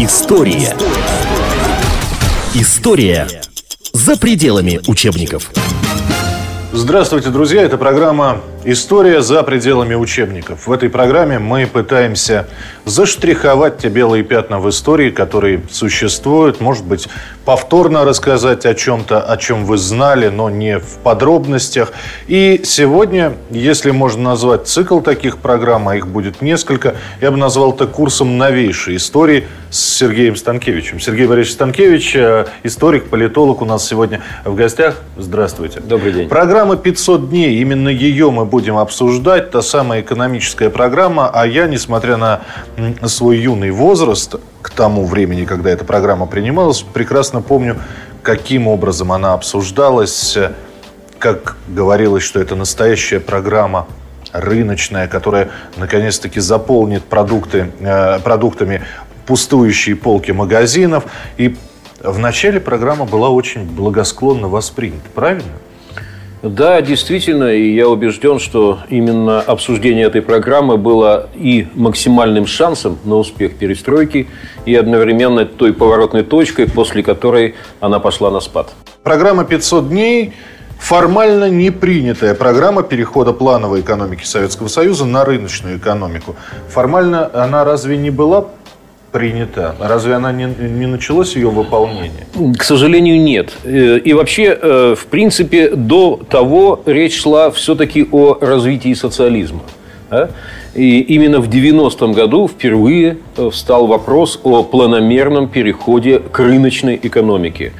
История. История за пределами учебников. Здравствуйте, друзья! Это программа «История за пределами учебников». В этой программе мы пытаемся заштриховать те белые пятна в истории, которые существуют. Может быть, повторно рассказать о чем-то, о чем вы знали, но не в подробностях. И сегодня, если можно назвать цикл таких программ, а их будет несколько, я бы назвал это курсом новейшей истории с Сергеем Станкевичем. Сергей Борисович Станкевич, э, историк, политолог у нас сегодня в гостях. Здравствуйте. Добрый день. Программа «500 дней». Именно ее мы будем обсуждать. Та самая экономическая программа. А я, несмотря на свой юный возраст, к тому времени, когда эта программа принималась, прекрасно помню, каким образом она обсуждалась, как говорилось, что это настоящая программа рыночная, которая наконец-таки заполнит продукты, э, продуктами пустующие полки магазинов. И в начале программа была очень благосклонно воспринята. Правильно? Да, действительно, и я убежден, что именно обсуждение этой программы было и максимальным шансом на успех перестройки, и одновременно той поворотной точкой, после которой она пошла на спад. Программа «500 дней» формально не принятая программа перехода плановой экономики Советского Союза на рыночную экономику. Формально она разве не была принята? Разве она не, не началось ее выполнение? К сожалению, нет. Э, и вообще, э, в принципе, до того речь шла все-таки о развитии социализма. И именно в 90-м году впервые э, встал вопрос о планомерном переходе к рыночной экономике.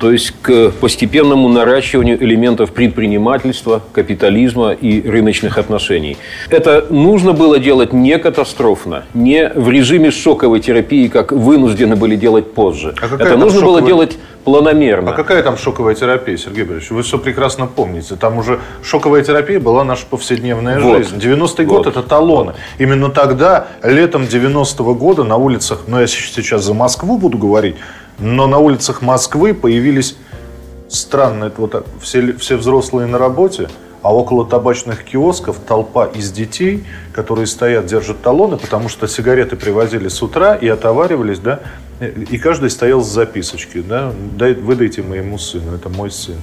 То есть к постепенному наращиванию элементов предпринимательства, капитализма и рыночных отношений. Это нужно было делать не катастрофно, не в режиме шоковой терапии, как вынуждены были делать позже. А Это нужно шоковая... было делать планомерно. А какая там шоковая терапия, Сергей Борисович? Вы все прекрасно помните. Там уже шоковая терапия была наша повседневная вот. жизнь. 90-й вот. год – это талоны. Именно тогда, летом 90-го года на улицах, ну я сейчас за Москву буду говорить, но на улицах Москвы появились странные, вот так, все, все взрослые на работе, а около табачных киосков толпа из детей, которые стоят, держат талоны, потому что сигареты привозили с утра и отоваривались, да, и каждый стоял с записочки, да, Дай, выдайте моему сыну, это мой сын.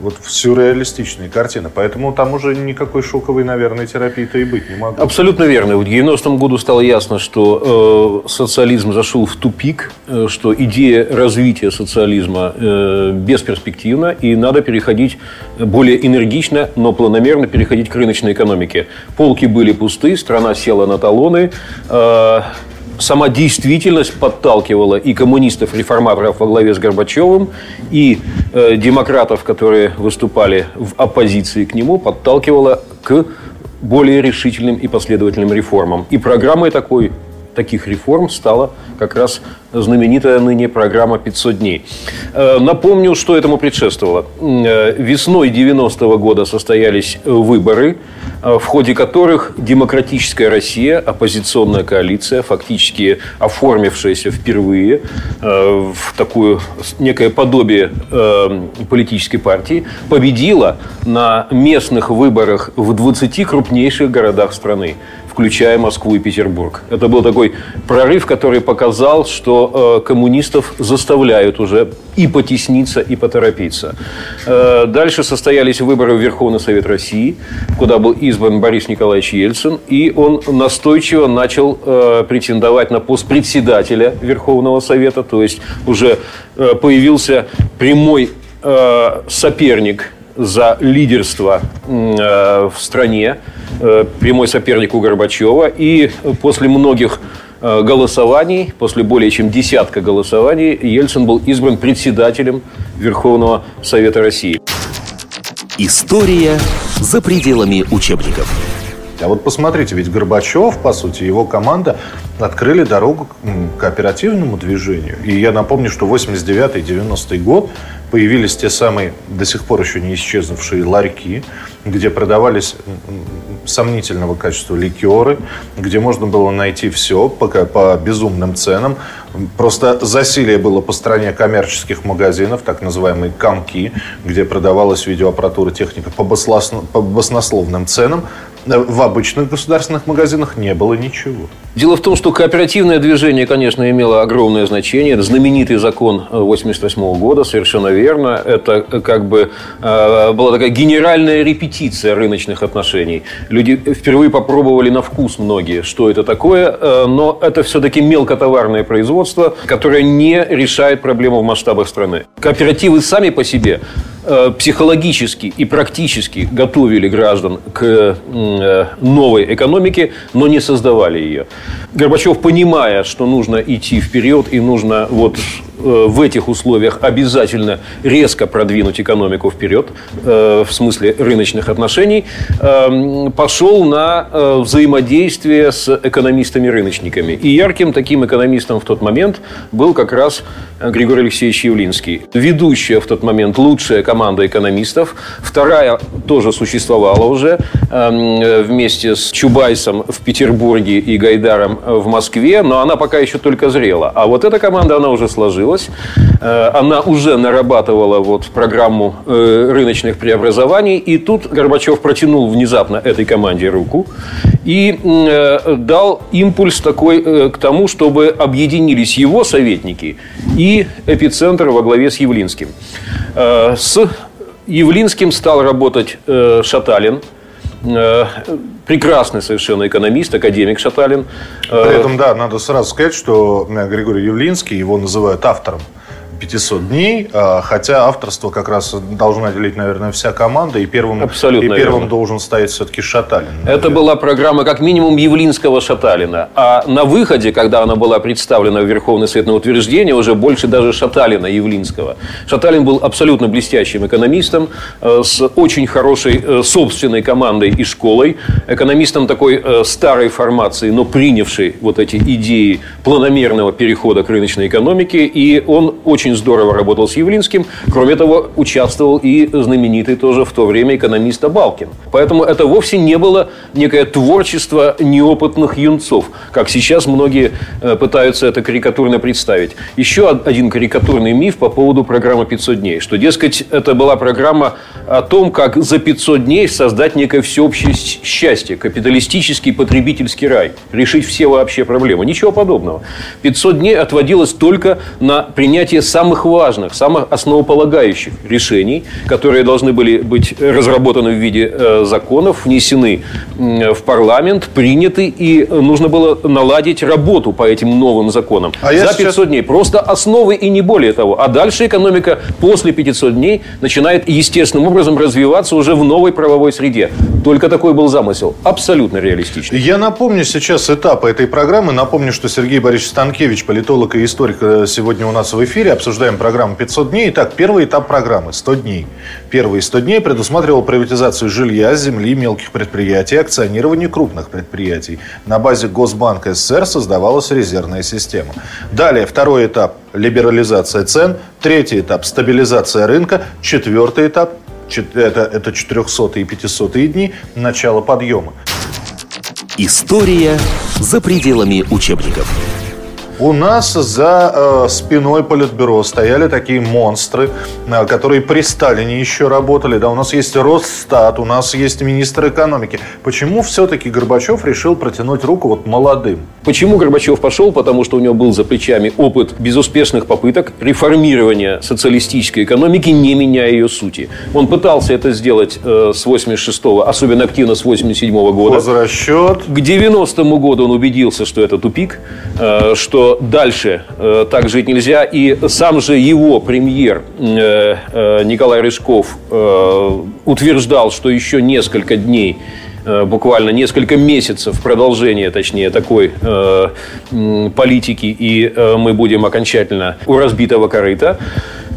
Вот сюрреалистичные картины. Поэтому там уже никакой шоковой, наверное, терапии-то и быть не могло. Абсолютно верно. В 90-м году стало ясно, что э, социализм зашел в тупик, э, что идея развития социализма э, бесперспективна, и надо переходить более энергично, но планомерно переходить к рыночной экономике. Полки были пусты, страна села на талоны. Э, сама действительность подталкивала и коммунистов-реформаторов во главе с Горбачевым, и э, демократов, которые выступали в оппозиции к нему, подталкивала к более решительным и последовательным реформам. И программой такой таких реформ стала как раз знаменитая ныне программа «500 дней». Э, напомню, что этому предшествовало. Э, весной 90-го года состоялись выборы, в ходе которых демократическая Россия, оппозиционная коалиция, фактически оформившаяся впервые в такое некое подобие политической партии, победила на местных выборах в 20 крупнейших городах страны включая Москву и Петербург. Это был такой прорыв, который показал, что э, коммунистов заставляют уже и потесниться, и поторопиться. Э, дальше состоялись выборы в Верховный Совет России, куда был избран Борис Николаевич Ельцин, и он настойчиво начал э, претендовать на пост председателя Верховного Совета, то есть уже появился прямой соперник за лидерство э, в стране, э, прямой соперник у Горбачева. И после многих э, голосований, после более чем десятка голосований, Ельцин был избран председателем Верховного Совета России. История за пределами учебников. А вот посмотрите, ведь Горбачев, по сути, его команда открыли дорогу к кооперативному движению. И я напомню, что 89-90 год появились те самые, до сих пор еще не исчезнувшие ларьки, где продавались сомнительного качества ликеры, где можно было найти все по, по безумным ценам. Просто засилие было по стране коммерческих магазинов, так называемые комки, где продавалась видеоаппаратура, техника по баснословным ценам. В обычных государственных магазинах не было ничего. Дело в том, что кооперативное движение, конечно, имело огромное значение. Это знаменитый закон 1988 года, совершенно верно. Это как бы э, была такая генеральная репетиция рыночных отношений. Люди впервые попробовали на вкус многие, что это такое, э, но это все-таки мелкотоварное производство, которое не решает проблему в масштабах страны. Кооперативы сами по себе Э, психологически и практически готовили граждан к э, новой экономике, но не создавали ее. Горбачев, понимая, что нужно идти вперед и нужно вот в этих условиях обязательно резко продвинуть экономику вперед, э, в смысле рыночных отношений, э, пошел на взаимодействие с экономистами-рыночниками. И ярким таким экономистом в тот момент был как раз Григорий Алексеевич Явлинский. Ведущая в тот момент лучшая команда экономистов. Вторая тоже существовала уже вместе с Чубайсом в Петербурге и Гайдаром в Москве, но она пока еще только зрела. А вот эта команда, она уже сложилась сложилась. Э, она уже нарабатывала вот программу э, рыночных преобразований. И тут Горбачев протянул внезапно этой команде руку и э, дал импульс такой к тому, чтобы объединились его советники и эпицентр во главе с Явлинским. С Явлинским стал работать Шаталин – прекрасный совершенно экономист, академик Шаталин. При этом, да, надо сразу сказать, что Григорий Явлинский, его называют автором 500 дней, а, хотя авторство как раз должна делить, наверное, вся команда, и первым, Абсолютно и первым верно. должен стоять все-таки Шаталин. Наверное. Это была программа как минимум Явлинского Шаталина, а на выходе, когда она была представлена в Верховный Совет на утверждение, уже больше даже Шаталина Явлинского. Шаталин был абсолютно блестящим экономистом, э, с очень хорошей э, собственной командой и школой, экономистом такой э, старой формации, но принявший вот эти идеи планомерного перехода к рыночной экономике, и он очень очень здорово работал с Явлинским. Кроме того, участвовал и знаменитый тоже в то время экономист Абалкин. Поэтому это вовсе не было некое творчество неопытных юнцов, как сейчас многие э, пытаются это карикатурно представить. Еще один карикатурный миф по поводу программы «500 дней», что, дескать, это была программа о том, как за 500 дней создать некое всеобщее счастье, капиталистический потребительский рай, решить все вообще проблемы. Ничего подобного. 500 дней отводилось только на принятие самых важных, самых основополагающих решений, которые должны были быть разработаны в виде э, законов, внесены в парламент, приняты, и нужно было наладить работу по этим новым законам. А За 500 сейчас... дней. Просто основы и не более того. А дальше экономика после 500 дней начинает естественным образом развиваться уже в новой правовой среде. Только такой был замысел. Абсолютно реалистичный. Я напомню сейчас этапы этой программы. Напомню, что Сергей Борисович Станкевич, политолог и историк, э, сегодня у нас в эфире обсуждаем программу 500 дней. Итак, первый этап программы – 100 дней. Первые 100 дней предусматривал приватизацию жилья, земли, мелких предприятий, акционирование крупных предприятий. На базе Госбанка СССР создавалась резервная система. Далее, второй этап – либерализация цен. Третий этап – стабилизация рынка. Четвертый этап – это, это 400 и 500 дни, начало подъема. История за пределами учебников. У нас за э, спиной Политбюро стояли такие монстры, э, которые при Сталине еще работали. Да, у нас есть Росстат, у нас есть министр экономики. Почему все-таки Горбачев решил протянуть руку вот молодым? Почему Горбачев пошел? Потому что у него был за плечами опыт безуспешных попыток реформирования социалистической экономики, не меняя ее сути. Он пытался это сделать э, с 86-го, особенно активно с 87-го года. Возвращет. К 90-му году он убедился, что это тупик, э, что дальше э, так жить нельзя. И сам же его премьер э, э, Николай Рыжков э, утверждал, что еще несколько дней буквально несколько месяцев продолжения, точнее, такой э, политики, и э, мы будем окончательно у разбитого корыта.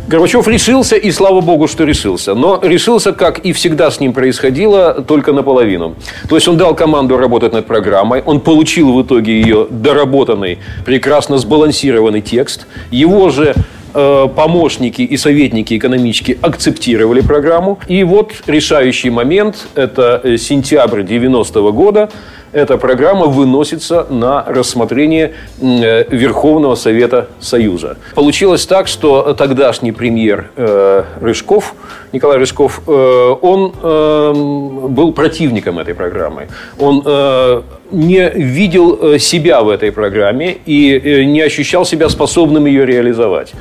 Горбачев решился, и слава богу, что решился. Но решился, как и всегда с ним происходило, только наполовину. То есть он дал команду работать над программой, он получил в итоге ее доработанный, прекрасно сбалансированный текст. Его же э, помощники и советники экономички акцептировали программу. И вот решающий момент, это э, сентябрь 90 -го года, эта программа выносится на рассмотрение э, Верховного Совета Союза. Получилось так, что тогдашний премьер э, Рыжков, Николай Рыжков, э, он был противником этой программы. Он не видел себя в этой программе и не ощущал себя способным ее реализовать.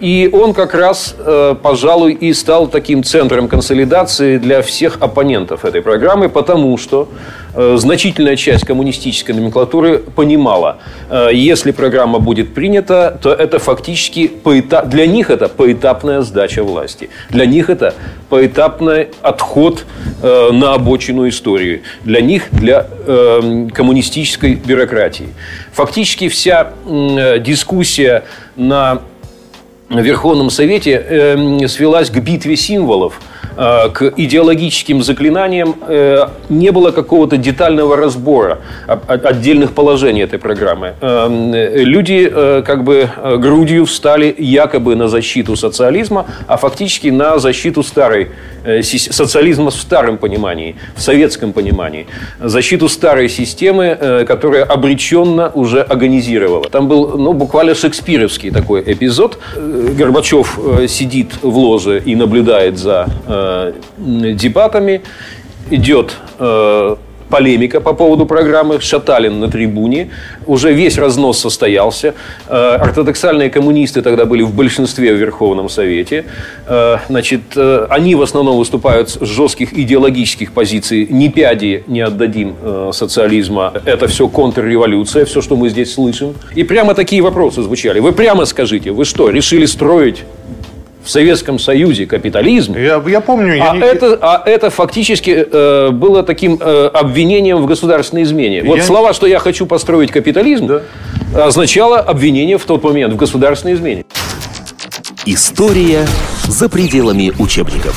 И он как раз, пожалуй, и стал таким центром консолидации для всех оппонентов этой программы, потому что значительная часть коммунистической номенклатуры понимала, если программа будет принята, то это фактически поэтап... для них это поэтапная сдача власти. Для них это поэтапный отход на обочину истории. Для них, для коммунистической бюрократии. Фактически вся дискуссия на Верховном Совете э, свелась к битве символов, э, к идеологическим заклинаниям. Э, не было какого-то детального разбора отдельных положений этой программы. Люди как бы грудью встали якобы на защиту социализма, а фактически на защиту старой социализма в старом понимании, в советском понимании. Защиту старой системы, которая обреченно уже агонизировала. Там был ну, буквально шекспировский такой эпизод Горбачев э, сидит в ложе и наблюдает за э, дебатами. Идет э, полемика по поводу программы. Шаталин на трибуне. Уже весь разнос состоялся. Э, ортодоксальные коммунисты тогда были в большинстве в Верховном Совете. Значит, они в основном выступают с жестких идеологических позиций. Ни пяди не отдадим социализма. Это все контрреволюция, все, что мы здесь слышим. И прямо такие вопросы звучали. Вы прямо скажите, вы что, решили строить в Советском Союзе капитализм. Я, я помню. Я а, не... это, а это фактически э, было таким э, обвинением в государственной измене. Вот я... слова, что я хочу построить капитализм, да. означало обвинение в тот момент в государственной измене. История за пределами учебников.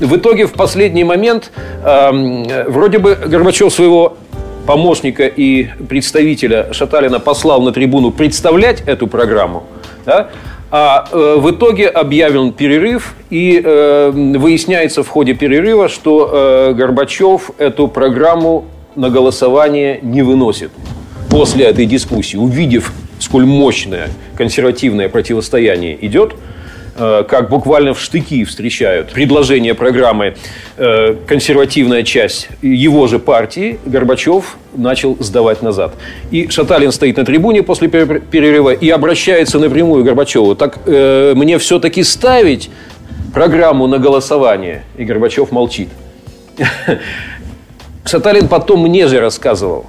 В итоге в последний момент э, вроде бы Горбачев своего помощника и представителя Шаталина послал на трибуну представлять эту программу. Да? А э, в итоге объявлен перерыв, и э, выясняется в ходе перерыва, что э, Горбачев эту программу на голосование не выносит. После этой дискуссии, увидев, сколь мощное консервативное противостояние идет, как буквально в штыки встречают предложение программы э, консервативная часть его же партии, Горбачев начал сдавать назад. И Шаталин стоит на трибуне после перерыва и обращается напрямую к Горбачеву. Так э, мне все-таки ставить программу на голосование? И Горбачев молчит. Шаталин потом мне же рассказывал,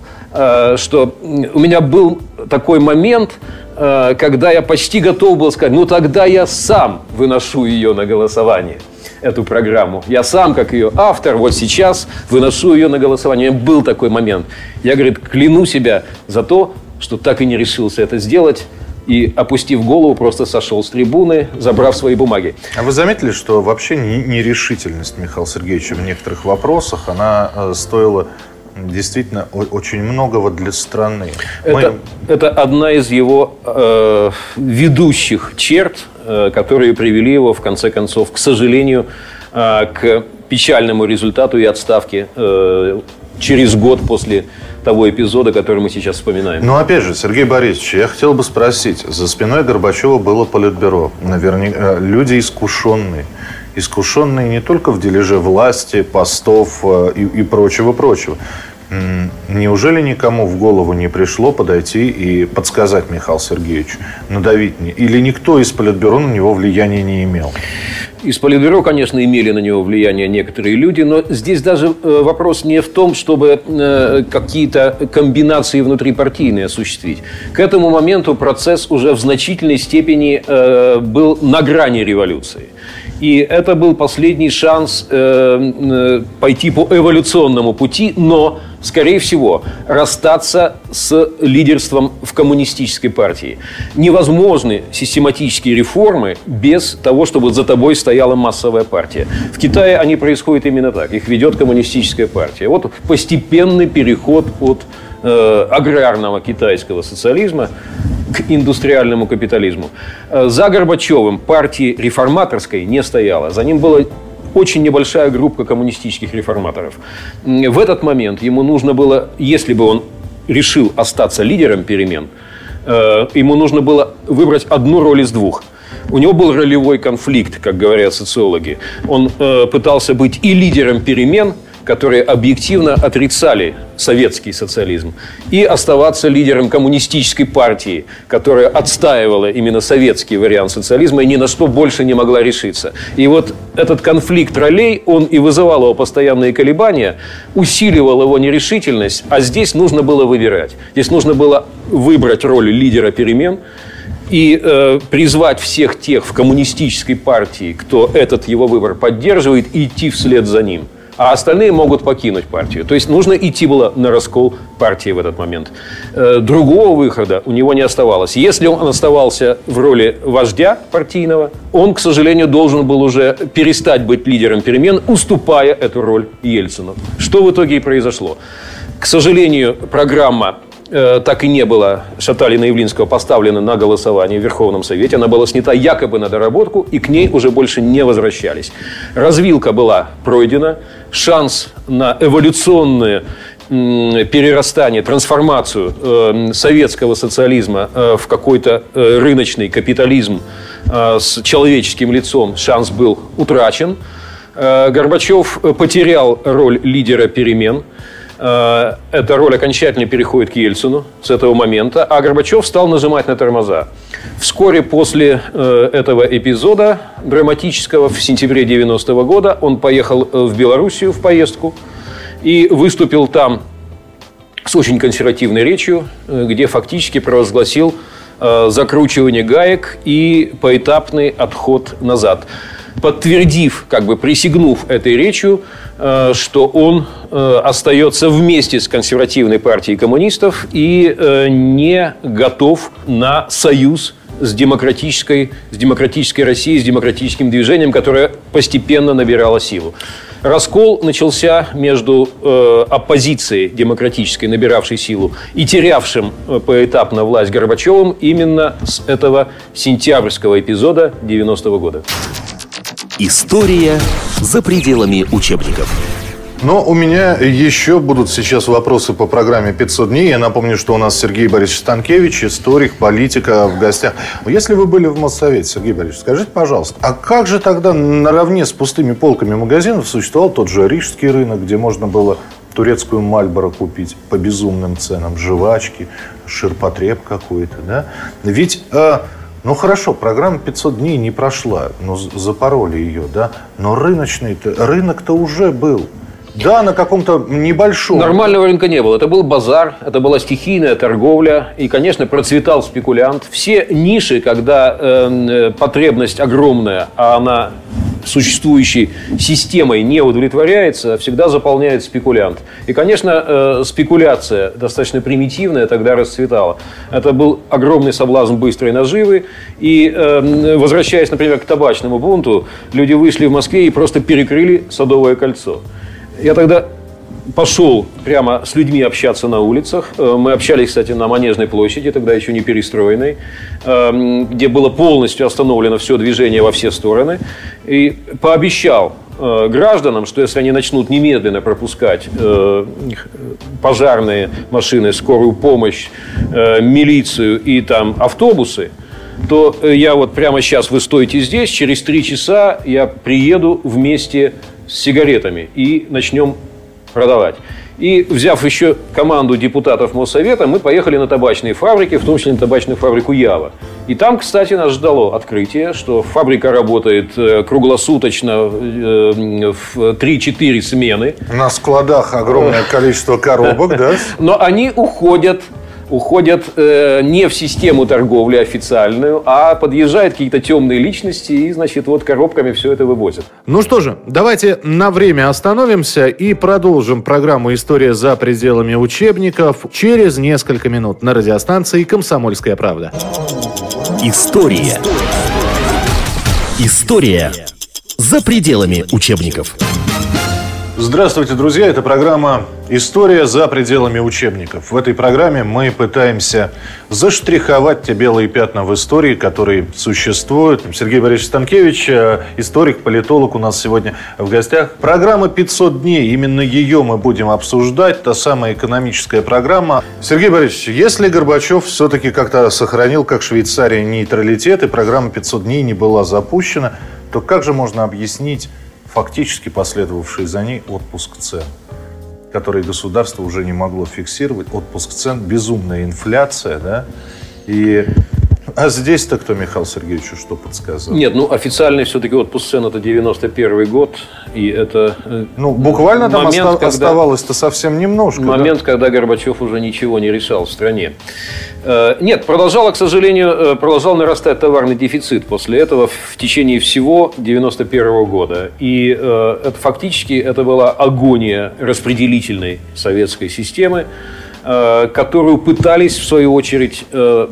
что у меня был такой момент, Э, когда я почти готов был сказать, ну тогда я сам выношу ее на голосование, эту программу. Я сам, как ее автор, вот сейчас выношу ее на голосование. Был такой момент. Я, говорит, кляну себя за то, что так и не решился это сделать и, опустив голову, просто сошел с трибуны, забрав свои бумаги. А вы заметили, что вообще нерешительность Михаила Сергеевича в некоторых вопросах, она э, стоила действительно очень многого для страны. Это, Мы... это одна из его э, ведущих черт, э, которые привели его, в конце концов, к сожалению, э, к печальному результату и отставке э, через год после того эпизода, который мы сейчас вспоминаем. Ну, опять же, Сергей Борисович, я хотел бы спросить. За спиной Горбачева было политбюро. Наверняка э, люди искушенные искушенные не только в дележе власти, постов э, и, и прочего-прочего. Неужели никому в голову не пришло подойти и подсказать Михаилу Сергеевичу, надавить? Не? Или никто из Политбюро на него влияния не имел? Из Политбюро, конечно, имели на него влияние некоторые люди, но здесь даже э, вопрос не в том, чтобы э, какие-то комбинации внутрипартийные осуществить. К этому моменту процесс уже в значительной степени был на грани революции. И это был последний шанс э, э, пойти по эволюционному пути, но, скорее всего, расстаться с лидерством в коммунистической партии. Невозможны систематические реформы без того, чтобы за тобой стояла массовая партия. В Китае они происходят именно так. Их ведет коммунистическая партия. Вот постепенный переход от э, аграрного китайского социализма к индустриальному капитализму. Э, за Горбачевым партии реформаторской не стояло. За ним было очень небольшая группа коммунистических реформаторов. В этот момент ему нужно было, если бы он решил остаться лидером перемен, э, ему нужно было выбрать одну роль из двух. У него был ролевой конфликт, как говорят социологи. Он э, пытался быть и лидером перемен – которые объективно отрицали советский социализм, и оставаться лидером коммунистической партии, которая отстаивала именно советский вариант социализма и ни на что больше не могла решиться. И вот этот конфликт ролей, он и вызывал его постоянные колебания, усиливал его нерешительность, а здесь нужно было выбирать. Здесь нужно было выбрать роль лидера перемен, и э, призвать всех тех в коммунистической партии, кто этот его выбор поддерживает, идти вслед за ним – а остальные могут покинуть партию. То есть нужно идти было на раскол партии в этот момент. Э, другого выхода у него не оставалось. Если он оставался в роли вождя партийного, он, к сожалению, должен был уже перестать быть лидером перемен, уступая эту роль Ельцину. Что в итоге и произошло. К сожалению, программа так и не было Шаталина Явлинского поставлена на голосование в Верховном Совете. Она была снята якобы на доработку, и к ней уже больше не возвращались. Развилка была пройдена. Шанс на эволюционное перерастание, трансформацию э, советского социализма э, в какой-то рыночный капитализм с человеческим лицом, шанс был утрачен. Горбачев потерял роль лидера перемен – Э, эта роль окончательно переходит к Ельцину с этого момента, а Горбачев стал нажимать на тормоза. Вскоре после э, этого эпизода драматического в сентябре 90 -го года он поехал э, в Белоруссию в поездку и выступил там с очень консервативной речью, где фактически провозгласил закручивание гаек и поэтапный отход назад подтвердив, как бы присягнув этой речью, э, что он э, остается вместе с консервативной партией коммунистов и э, не готов на союз с демократической, с демократической Россией, с демократическим движением, которое постепенно набирало силу. Раскол начался между э, оппозицией демократической, набиравшей силу, и терявшим поэтапно власть Горбачевым именно с этого сентябрьского эпизода 90-го года. История за пределами учебников. Но у меня еще будут сейчас вопросы по программе «500 дней». Я напомню, что у нас Сергей Борисович Станкевич, историк, политика в гостях. Если вы были в Моссовете, Сергей Борисович, скажите, пожалуйста, а как же тогда наравне с пустыми полками магазинов существовал тот же Рижский рынок, где можно было турецкую Мальборо купить по безумным ценам, жвачки, ширпотреб какой-то, да? Ведь... Э, ну хорошо, программа 500 дней не прошла, но запороли ее, да? Но рыночный-то, рынок-то уже был. Да, на каком-то небольшом. Нормального рынка не было. Это был базар, это была стихийная торговля. И, конечно, процветал спекулянт. Все ниши, когда эм, э, потребность огромная, а она существующей системой не удовлетворяется, всегда заполняет спекулянт. И, конечно, э, спекуляция достаточно примитивная тогда расцветала. Это был огромный соблазн быстрой наживы. И, э, возвращаясь, например, к табачному бунту, люди вышли в Москве и просто перекрыли Садовое кольцо. Я тогда пошел прямо с людьми общаться на улицах. Э, мы общались, кстати, на Манежной площади, тогда еще не перестроенной, эм, где было полностью остановлено все движение во все стороны. И пообещал э, гражданам, что если они начнут немедленно пропускать э, пожарные машины, скорую помощь, милицию и там автобусы, то я вот прямо сейчас вы стоите здесь, через три часа я приеду вместе с сигаретами и начнем продавать. И взяв еще команду депутатов Моссовета, мы поехали на табачные фабрики, в том числе на табачную фабрику Ява. И там, кстати, нас ждало открытие, что фабрика работает э, круглосуточно э, в 3-4 смены. На складах огромное количество коробок, да? Но они уходят уходят э, не в систему торговли официальную, а подъезжают какие-то темные личности и, значит, вот коробками все это вывозят. Ну что же, давайте на время остановимся и продолжим программу «История за пределами учебников» через несколько минут на радиостанции «Комсомольская правда». История. История за пределами учебников. Здравствуйте, друзья. Это программа История за пределами учебников. В этой программе мы пытаемся заштриховать те белые пятна в истории, которые существуют. Сергей Борисович Станкевич, э, историк, политолог у нас сегодня в гостях. Программа «500 дней», именно ее мы будем обсуждать, та самая экономическая программа. Сергей Борисович, если Горбачев все-таки как-то сохранил, как Швейцария, нейтралитет, и программа «500 дней» не была запущена, то как же можно объяснить фактически последовавший за ней отпуск цен? Которые государство уже не могло фиксировать, отпуск цен, безумная инфляция, да, и а здесь-то кто Михаил Сергеевичу что подсказал? Нет, ну официальный все-таки отпуск цен это 91 год, и это э, Ну, буквально там момент, оста- оставалось-то совсем немножко. Момент, да? когда Горбачев уже ничего не решал в стране. Э, нет, продолжал, к сожалению, э, продолжал нарастать товарный дефицит после этого в течение всего 91 года. И это, фактически это была агония распределительной советской системы, которую пытались, в свою очередь, э,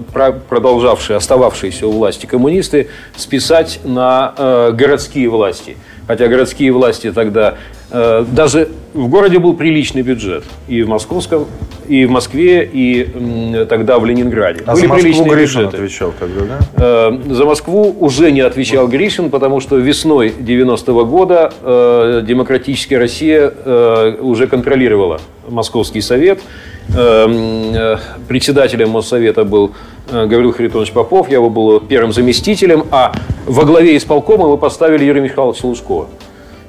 продолжавшие, остававшиеся у власти коммунисты, списать на э, городские власти. Хотя городские власти тогда... Даже в городе был приличный бюджет. И в московском, и в Москве, и тогда в Ленинграде. А Были за Москву Гришин бюджеты. отвечал тогда, да? За Москву уже не отвечал Гришин, потому что весной 90-го года демократическая Россия уже контролировала Московский совет. Эм, э, председателем Моссовета был э, Гаврил Харитонович Попов, я его был первым заместителем, а во главе исполкома мы поставили Юрия Михайловича Лужкова.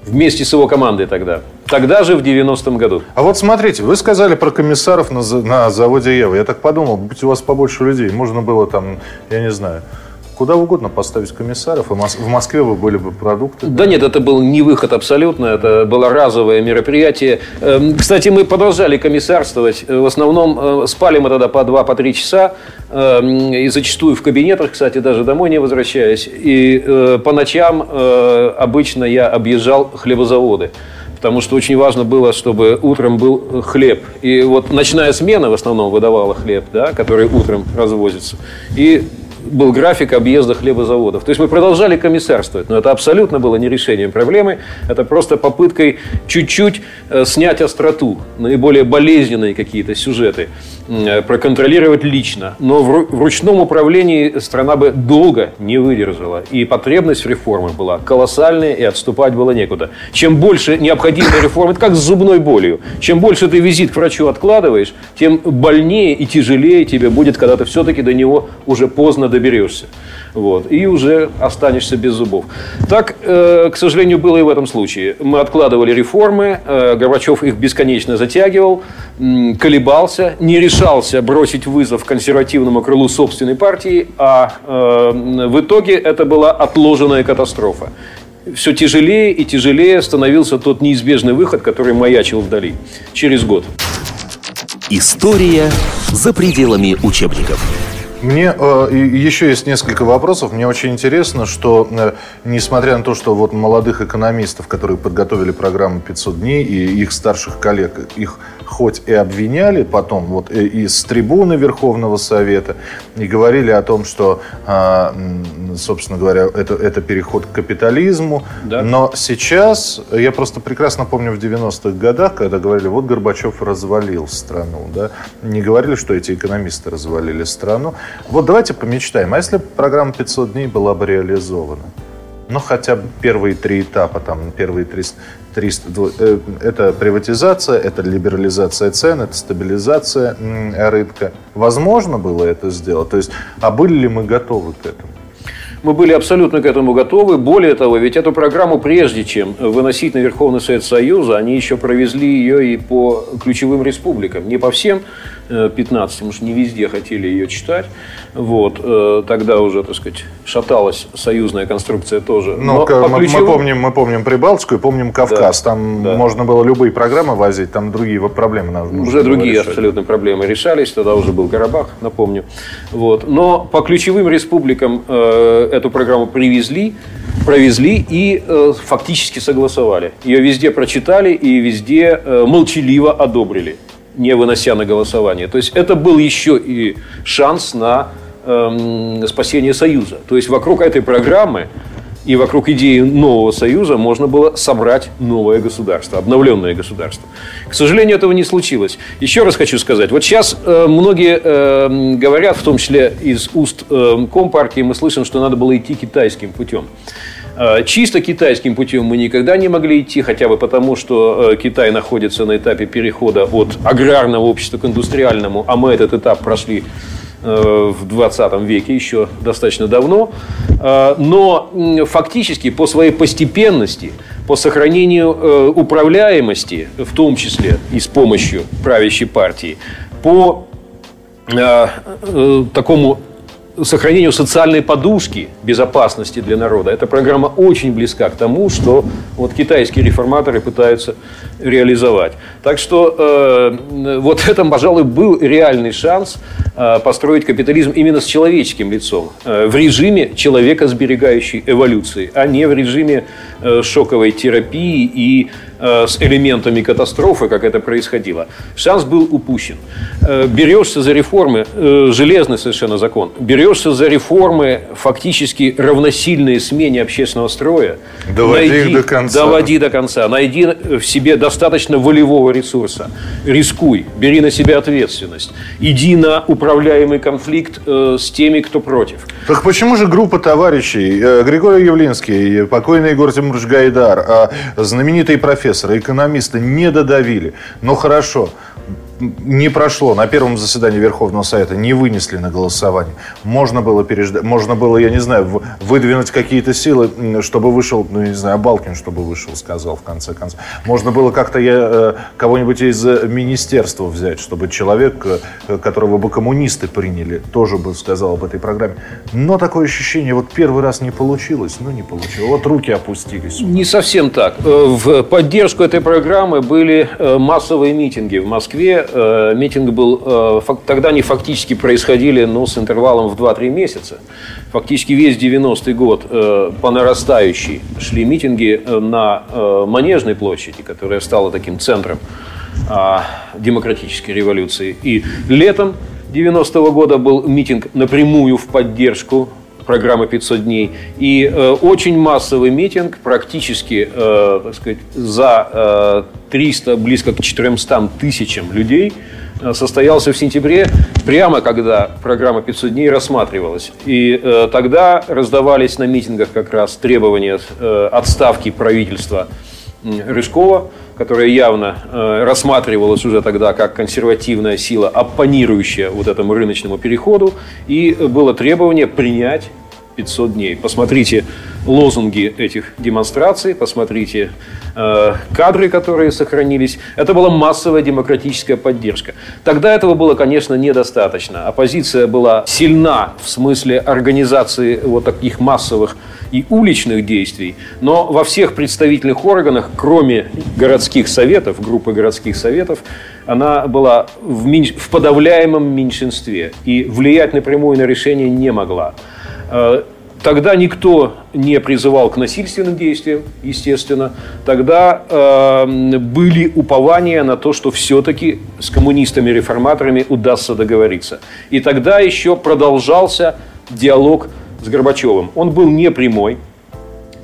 Вместе с его командой тогда. Тогда же, в 90-м году. А вот смотрите, вы сказали про комиссаров на, на заводе Ева. Я так подумал, будь у вас побольше людей, можно было там, я не знаю, куда угодно поставить комиссаров, и в Москве бы были бы продукты. Да нет, это был не выход абсолютно, это было разовое мероприятие. Эм, кстати, мы продолжали комиссарствовать. В основном э, спали мы тогда по два, по три часа, эм, и зачастую в кабинетах, кстати, даже домой не возвращаясь. И э, по ночам э, обычно я объезжал хлебозаводы потому что очень важно было, чтобы утром был хлеб. И вот ночная смена в основном выдавала хлеб, да, который утром развозится. И был график объезда хлебозаводов. То есть мы продолжали комиссарствовать, но это абсолютно было не решением проблемы, это просто попыткой чуть-чуть э, снять остроту, наиболее болезненные какие-то сюжеты, э, проконтролировать лично. Но в ручном управлении страна бы долго не выдержала, и потребность в реформах была колоссальная, и отступать было некуда. Чем больше необходимой реформы, это как с зубной болью, чем больше ты визит к врачу откладываешь, тем больнее и тяжелее тебе будет, когда ты все-таки до него уже поздно доберешься. Вот, и уже останешься без зубов. Так, э, к сожалению, было и в этом случае. Мы откладывали реформы, э, Горбачев их бесконечно затягивал, колебался, не решался бросить вызов консервативному крылу собственной партии, а э, в итоге это была отложенная катастрофа все тяжелее и тяжелее становился тот неизбежный выход, который маячил вдали через год. История за пределами учебников. Мне э, еще есть несколько вопросов. Мне очень интересно, что э, несмотря на то, что вот молодых экономистов, которые подготовили программу 500 дней, и их старших коллег, их хоть и обвиняли потом вот и, и с трибуны Верховного Совета, и говорили о том, что, э, собственно говоря, это, это переход к капитализму. Да. Но сейчас, я просто прекрасно помню в 90-х годах, когда говорили, вот Горбачев развалил страну, да, не говорили, что эти экономисты развалили страну. Вот давайте помечтаем, а если программа 500 дней была бы реализована? Ну, хотя бы первые три этапа, там, первые 300, 300 э, это приватизация, это либерализация цен, это стабилизация рынка. Возможно было это сделать? То есть, а были ли мы готовы к этому? Мы были абсолютно к этому готовы. Более того, ведь эту программу, прежде чем выносить на Верховный Совет Союза, они еще провезли ее и по ключевым республикам. Не по всем 15, потому что не везде хотели ее читать. Вот. Э, тогда уже, так сказать, шаталась союзная конструкция тоже. Ну, Но мы, ключевым... мы, помним, мы помним Прибалтику и помним Кавказ. Да, там да. можно было любые программы возить, там другие проблемы нужно Уже другие решать. абсолютно проблемы решались. Тогда уже был Карабах, напомню. Вот. Но по ключевым республикам э, эту программу привезли, провезли и э, фактически согласовали. Ее везде прочитали и везде э, молчаливо одобрили не вынося на голосование. То есть это был еще и шанс на эм, спасение Союза. То есть вокруг этой программы и вокруг идеи нового союза можно было собрать новое государство, обновленное государство. К сожалению, этого не случилось. Еще раз хочу сказать, вот сейчас э, многие э, говорят, в том числе из уст э, Компартии, мы слышим, что надо было идти китайским путем. Э, чисто китайским путем мы никогда не могли идти, хотя бы потому, что э, Китай находится на этапе перехода от аграрного общества к индустриальному, а мы этот этап прошли Э, в 20 веке, еще достаточно давно. Но фактически по своей постепенности, по сохранению управляемости, в том числе и с помощью правящей партии, по такому сохранению социальной подушки безопасности для народа. Эта программа очень близка к тому, что вот китайские реформаторы пытаются реализовать. Так что э, вот это, пожалуй, был реальный шанс э, построить капитализм именно с человеческим лицом, э, в режиме человека сберегающей эволюции, а не в режиме э, шоковой терапии и с элементами катастрофы, как это происходило. Шанс был упущен. Э, берешься за реформы, э, железный совершенно закон, берешься за реформы, фактически равносильные смене общественного строя. Доводи найди, их до конца. Доводи до конца. Найди в себе достаточно волевого ресурса. Рискуй, бери на себя ответственность. Иди на управляемый конфликт э, с теми, кто против. Так почему же группа товарищей, э, Григорий Явлинский, покойный Егор Тимурович Гайдар, э, знаменитые профессоры, экономисты не додавили? Ну хорошо, не прошло на первом заседании Верховного Совета, не вынесли на голосование. Можно было переждать, можно было, я не знаю, выдвинуть какие-то силы, чтобы вышел, ну, не знаю, Балкин, чтобы вышел, сказал в конце концов. Можно было как-то я, э, кого-нибудь из э, министерства взять, чтобы человек, э, которого бы коммунисты приняли, тоже бы сказал об этой программе. Но такое ощущение, вот первый раз не получилось, ну не получилось. Вот руки опустились. Не совсем так. В поддержку этой программы были массовые митинги в Москве, э, митинг был, э, фак, тогда они фактически происходили ну, с интервалом в 2-3 месяца. Фактически весь 90-й год э, по нарастающей шли митинги э, на э, Манежной площади, которая стала таким центром э, демократической революции. И летом 90-го года был митинг напрямую в поддержку программы 500 дней. И э, очень массовый митинг, практически э, так сказать, за э, 300, близко к 400 тысячам людей э, состоялся в сентябре, прямо когда программа 500 дней рассматривалась. И э, тогда раздавались на митингах как раз требования э, отставки правительства Рыжкова, которая явно э, рассматривалась уже тогда как консервативная сила, оппонирующая вот этому рыночному переходу, и было требование принять 500 дней. Посмотрите лозунги этих демонстраций, посмотрите э, кадры, которые сохранились. Это была массовая демократическая поддержка. Тогда этого было, конечно, недостаточно. Оппозиция была сильна в смысле организации вот таких массовых и уличных действий, но во всех представительных органах, кроме городских советов, группы городских советов, она была в, меньш... в подавляемом меньшинстве и влиять напрямую на решение не могла. Тогда никто не призывал к насильственным действиям, естественно. Тогда э, были упования на то, что все-таки с коммунистами-реформаторами удастся договориться. И тогда еще продолжался диалог с Горбачевым. Он был не прямой,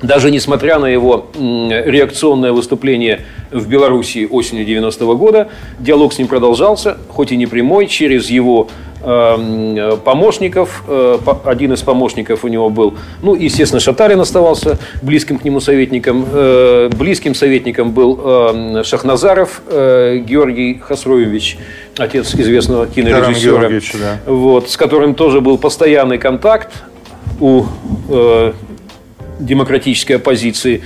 даже несмотря на его реакционное выступление в Белоруссии осенью 90 года, диалог с ним продолжался, хоть и не прямой, через его Эм, помощников. Э, один из помощников у него был, ну, естественно, Шатарин оставался близким к нему советником. Э, близким советником был Шахназаров э, Георгий Хасроевич, отец известного кинорежиссера. Да. Вот, с которым тоже был постоянный контакт у демократической оппозиции.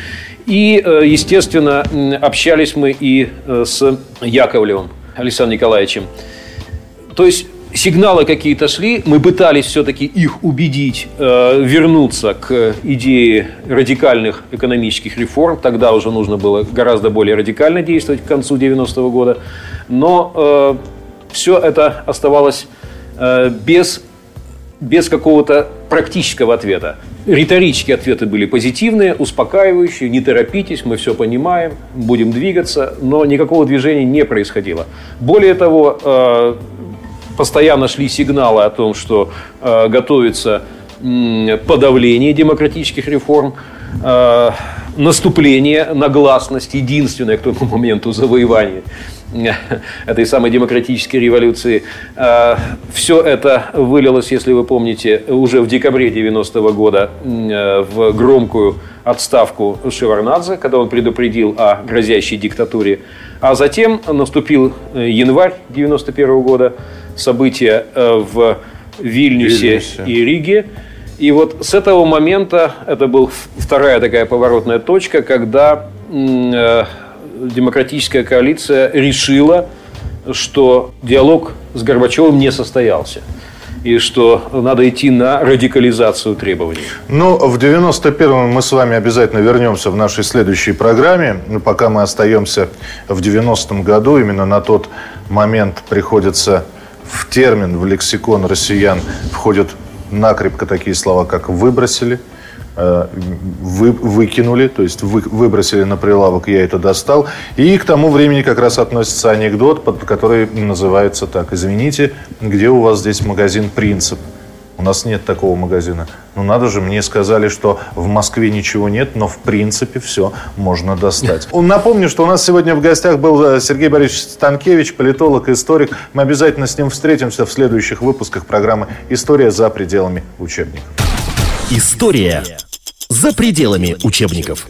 И, естественно, общались мы и с Яковлевым Александром Николаевичем. То есть сигналы какие-то шли, мы пытались все-таки их убедить э, вернуться к идее радикальных экономических реформ. Тогда уже нужно было гораздо более радикально действовать к концу 90-го года. Но э, все это оставалось э, без, без какого-то практического ответа. Риторические ответы были позитивные, успокаивающие, не торопитесь, мы все понимаем, будем двигаться, но никакого движения не происходило. Более того, э, постоянно шли сигналы о том, что э, готовится подавление демократических реформ, э, наступление на гласность, единственное к тому моменту завоевание этой самой демократической революции. Э, Все это вылилось, если вы помните, уже в декабре 90 года в громкую отставку Шеварнадзе, когда он предупредил о грозящей диктатуре. А затем наступил январь 91 года, события в Вильнюсе, Вильнюсе и Риге. И вот с этого момента, это была вторая такая поворотная точка, когда э, демократическая коалиция решила, что диалог с Горбачевым не состоялся и что надо идти на радикализацию требований. Ну, в 91-м мы с вами обязательно вернемся в нашей следующей программе. Но пока мы остаемся в 90-м году, именно на тот момент приходится в термин, в лексикон россиян входят накрепко такие слова, как «выбросили», вы, выкинули, то есть вы, выбросили на прилавок, я это достал. И к тому времени как раз относится анекдот, под, который называется так. Извините, где у вас здесь магазин «Принцип»? У нас нет такого магазина. Ну надо же, мне сказали, что в Москве ничего нет, но в принципе все можно достать. Напомню, что у нас сегодня в гостях был э, Сергей Борисович Станкевич, политолог, историк. Мы обязательно с ним встретимся в следующих выпусках программы «История за пределами учебников». История за пределами учебников.